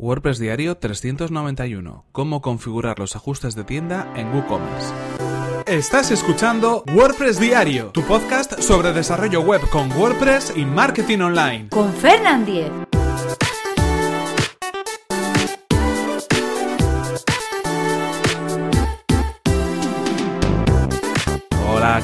WordPress Diario 391. Cómo configurar los ajustes de tienda en WooCommerce. Estás escuchando WordPress Diario, tu podcast sobre desarrollo web con WordPress y marketing online. Con Fernand Diez.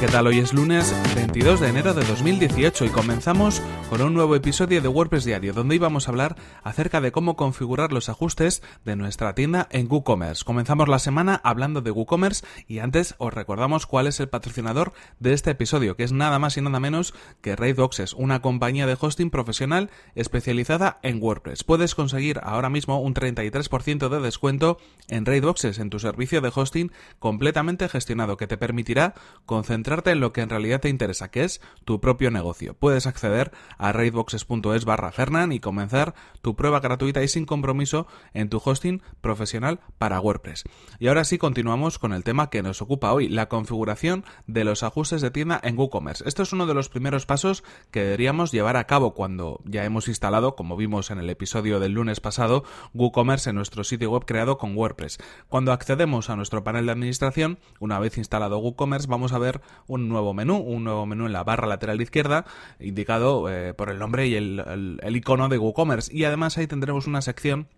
¿Qué tal? Hoy es lunes 22 de enero de 2018 y comenzamos con un nuevo episodio de WordPress Diario donde íbamos a hablar acerca de cómo configurar los ajustes de nuestra tienda en WooCommerce. Comenzamos la semana hablando de WooCommerce y antes os recordamos cuál es el patrocinador de este episodio, que es nada más y nada menos que Raidboxes, una compañía de hosting profesional especializada en WordPress. Puedes conseguir ahora mismo un 33% de descuento en Raidboxes, en tu servicio de hosting completamente gestionado que te permitirá con centrarte en lo que en realidad te interesa, que es tu propio negocio. Puedes acceder a raidboxes.es barra Fernan y comenzar tu prueba gratuita y sin compromiso en tu hosting profesional para WordPress. Y ahora sí continuamos con el tema que nos ocupa hoy, la configuración de los ajustes de tienda en WooCommerce. Esto es uno de los primeros pasos que deberíamos llevar a cabo cuando ya hemos instalado, como vimos en el episodio del lunes pasado, WooCommerce en nuestro sitio web creado con WordPress. Cuando accedemos a nuestro panel de administración, una vez instalado WooCommerce, vamos a ver un nuevo menú, un nuevo menú en la barra lateral izquierda, indicado eh, por el nombre y el, el icono de WooCommerce. Y además ahí tendremos una sección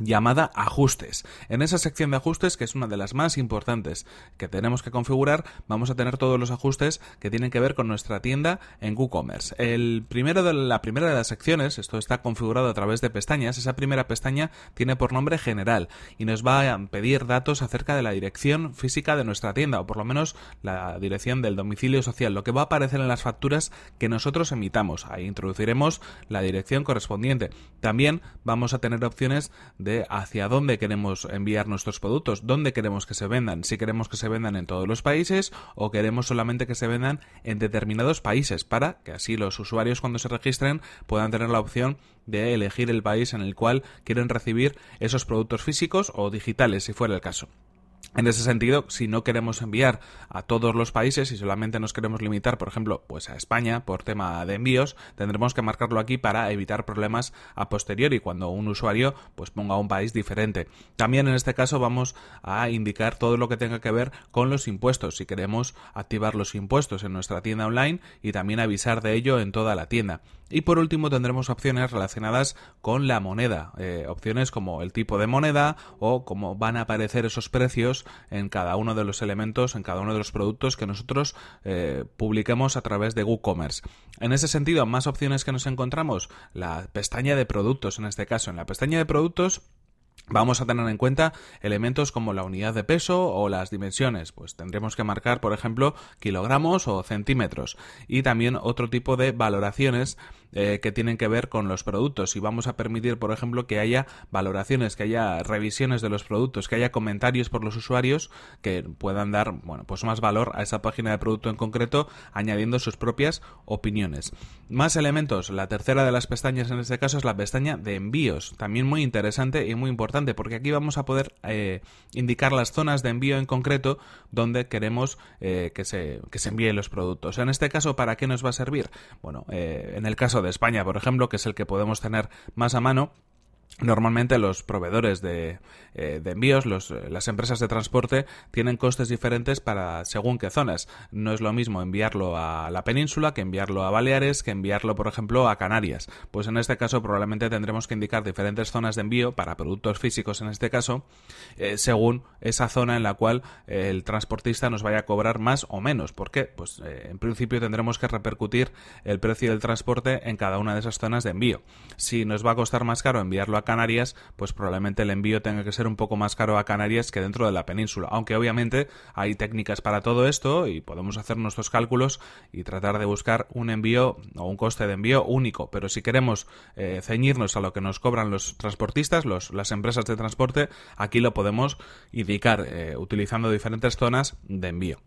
llamada ajustes. En esa sección de ajustes, que es una de las más importantes que tenemos que configurar, vamos a tener todos los ajustes que tienen que ver con nuestra tienda en WooCommerce. El primero de la primera de las secciones, esto está configurado a través de pestañas, esa primera pestaña tiene por nombre general y nos va a pedir datos acerca de la dirección física de nuestra tienda o por lo menos la dirección del domicilio social, lo que va a aparecer en las facturas que nosotros emitamos. Ahí introduciremos la dirección correspondiente. También vamos a tener opciones de hacia dónde queremos enviar nuestros productos, dónde queremos que se vendan, si queremos que se vendan en todos los países o queremos solamente que se vendan en determinados países para que así los usuarios cuando se registren puedan tener la opción de elegir el país en el cual quieren recibir esos productos físicos o digitales si fuera el caso. En ese sentido, si no queremos enviar a todos los países y solamente nos queremos limitar, por ejemplo, pues a España por tema de envíos, tendremos que marcarlo aquí para evitar problemas a posteriori cuando un usuario pues ponga un país diferente. También en este caso vamos a indicar todo lo que tenga que ver con los impuestos, si queremos activar los impuestos en nuestra tienda online y también avisar de ello en toda la tienda. Y por último tendremos opciones relacionadas con la moneda, eh, opciones como el tipo de moneda o cómo van a aparecer esos precios en cada uno de los elementos, en cada uno de los productos que nosotros eh, publiquemos a través de WooCommerce. En ese sentido, más opciones que nos encontramos, la pestaña de productos en este caso. En la pestaña de productos Vamos a tener en cuenta elementos como la unidad de peso o las dimensiones, pues tendremos que marcar, por ejemplo, kilogramos o centímetros y también otro tipo de valoraciones eh, que tienen que ver con los productos y vamos a permitir, por ejemplo, que haya valoraciones, que haya revisiones de los productos, que haya comentarios por los usuarios que puedan dar, bueno, pues más valor a esa página de producto en concreto, añadiendo sus propias opiniones. Más elementos, la tercera de las pestañas en este caso es la pestaña de envíos, también muy interesante y muy importante porque aquí vamos a poder eh, indicar las zonas de envío en concreto donde queremos eh, que, se, que se envíen los productos. En este caso, ¿para qué nos va a servir? Bueno, en el caso de España, por ejemplo, que es el que podemos tener más a mano, Normalmente los proveedores de, eh, envíos, eh, las empresas de transporte, tienen costes diferentes para según qué zonas. No es lo mismo enviarlo a la península que enviarlo a Baleares, que enviarlo, por ejemplo, a Canarias. Pues en este caso probablemente tendremos que indicar diferentes zonas de envío para productos físicos en este caso, eh, según esa zona en la cual el transportista nos vaya a cobrar más o menos. ¿Por qué? Pues en principio tendremos que repercutir el precio del transporte en cada una de esas zonas de envío. Si nos va a costar más caro enviarlo a Canarias, pues probablemente el envío tenga que ser un poco más caro a Canarias que dentro de la península. Aunque obviamente hay técnicas para todo esto y podemos hacer nuestros cálculos y tratar de buscar un envío o un coste de envío único. Pero si queremos eh, ceñirnos a lo que nos cobran los transportistas, los, las empresas de transporte, aquí lo podemos indicar eh, utilizando diferentes zonas de envío.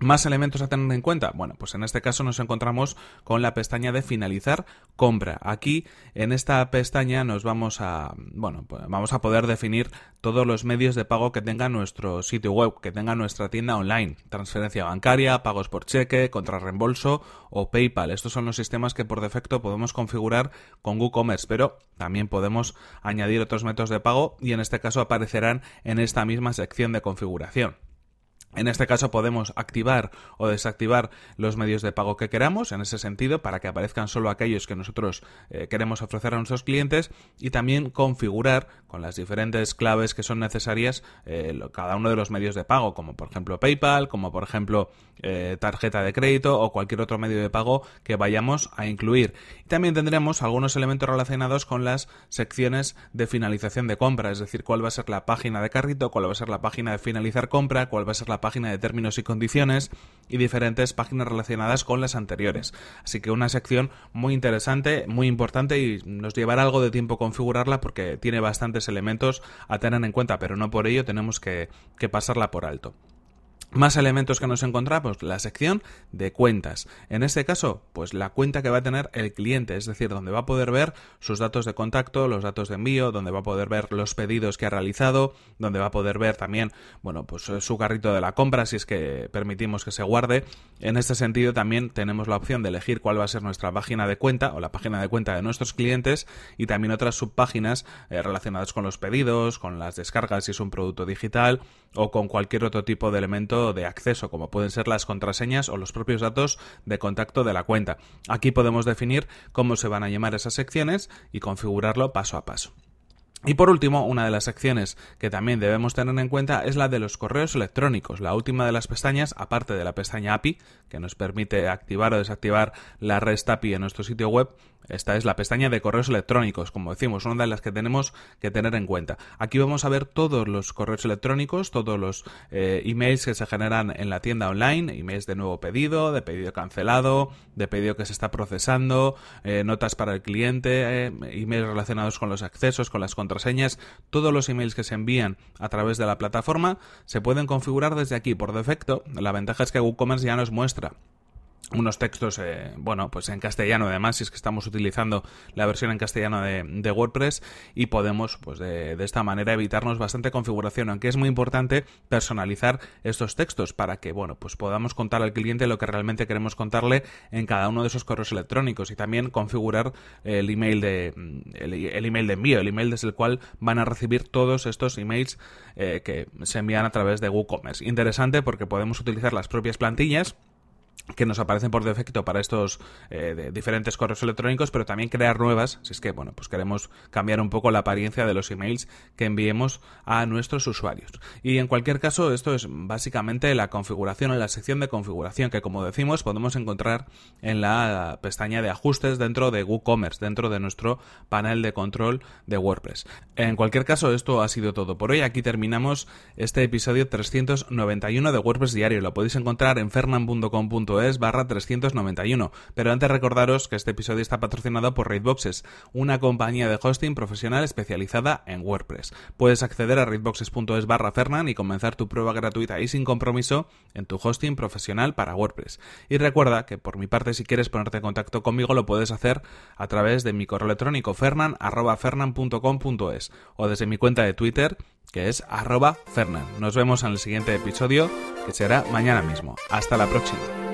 Más elementos a tener en cuenta. Bueno, pues en este caso nos encontramos con la pestaña de finalizar compra. Aquí en esta pestaña nos vamos a, bueno, pues vamos a poder definir todos los medios de pago que tenga nuestro sitio web, que tenga nuestra tienda online, transferencia bancaria, pagos por cheque, contra reembolso o PayPal. Estos son los sistemas que por defecto podemos configurar con WooCommerce, pero también podemos añadir otros métodos de pago y en este caso aparecerán en esta misma sección de configuración. En este caso podemos activar o desactivar los medios de pago que queramos, en ese sentido, para que aparezcan solo aquellos que nosotros eh, queremos ofrecer a nuestros clientes y también configurar con las diferentes claves que son necesarias eh, cada uno de los medios de pago, como por ejemplo PayPal, como por ejemplo eh, tarjeta de crédito o cualquier otro medio de pago que vayamos a incluir. Y también tendremos algunos elementos relacionados con las secciones de finalización de compra, es decir, cuál va a ser la página de carrito, cuál va a ser la página de finalizar compra, cuál va a ser la página de términos y condiciones y diferentes páginas relacionadas con las anteriores. Así que una sección muy interesante, muy importante y nos llevará algo de tiempo configurarla porque tiene bastantes elementos a tener en cuenta, pero no por ello tenemos que, pasarla por alto. Más elementos que nos encontramos, la sección de cuentas. En este caso, pues la cuenta que va a tener el cliente, es decir, donde va a poder ver sus datos de contacto, los datos de envío, donde va a poder ver los pedidos que ha realizado, donde va a poder ver también, bueno, pues su carrito de la compra, si es que permitimos que se guarde. En este sentido, también tenemos la opción de elegir cuál va a ser nuestra página de cuenta o la página de cuenta de nuestros clientes y también otras subpáginas eh, relacionadas con los pedidos, con las descargas si es un producto digital o con cualquier otro tipo de elemento de acceso, como pueden ser las contraseñas o los propios datos de contacto de la cuenta. Aquí podemos definir cómo se van a llamar esas secciones y configurarlo paso a paso. Y por último, una de las secciones que también debemos tener en cuenta es la de los correos electrónicos, la última de las pestañas, aparte de la pestaña API, que nos permite activar o desactivar la REST API en nuestro sitio web, esta es la pestaña de correos electrónicos, como decimos, una de las que tenemos que tener en cuenta. Aquí vamos a ver todos los correos electrónicos, todos los eh, emails que se generan en la tienda online, emails de nuevo pedido, de pedido cancelado, de pedido que se está procesando, eh, notas para el cliente, eh, emails relacionados con los accesos, con las contraseñas, todos los emails que se envían a través de la plataforma se pueden configurar desde aquí por defecto. La ventaja es que WooCommerce ya nos muestra unos textos, eh, bueno, pues en castellano además, si es que estamos utilizando la versión en castellano de, WordPress y podemos, pues de, de, esta manera evitarnos bastante configuración, aunque es muy importante personalizar estos textos para que, bueno, pues podamos contar al cliente lo que realmente queremos contarle en cada uno de esos correos electrónicos y también configurar el email de, el, email de envío, el email desde el cual van a recibir todos estos emails eh, que se envían a través de WooCommerce. Interesante porque podemos utilizar las propias plantillas que nos aparecen por defecto para estos eh, diferentes correos electrónicos, pero también crear nuevas, si es que bueno, pues queremos cambiar un poco la apariencia de los emails que enviemos a nuestros usuarios. Y en cualquier caso, esto es básicamente la configuración en la sección de configuración que como decimos podemos encontrar en la pestaña de ajustes dentro de WooCommerce, dentro de nuestro panel de control de WordPress. En cualquier caso, esto ha sido todo por hoy. Aquí terminamos este episodio 391 de WordPress Diario. Lo podéis encontrar en fernand.com.es es barra 391. Pero antes recordaros que este episodio está patrocinado por Raidboxes, una compañía de hosting profesional especializada en WordPress. Puedes acceder a raidboxes.es barra Fernan y comenzar tu prueba gratuita y sin compromiso en tu hosting profesional para WordPress. Y recuerda que por mi parte si quieres ponerte en contacto conmigo lo puedes hacer a través de mi correo electrónico fernan.fernan.com.es o desde mi cuenta de Twitter que es arroba Fernan. Nos vemos en el siguiente episodio que será mañana mismo. Hasta la próxima.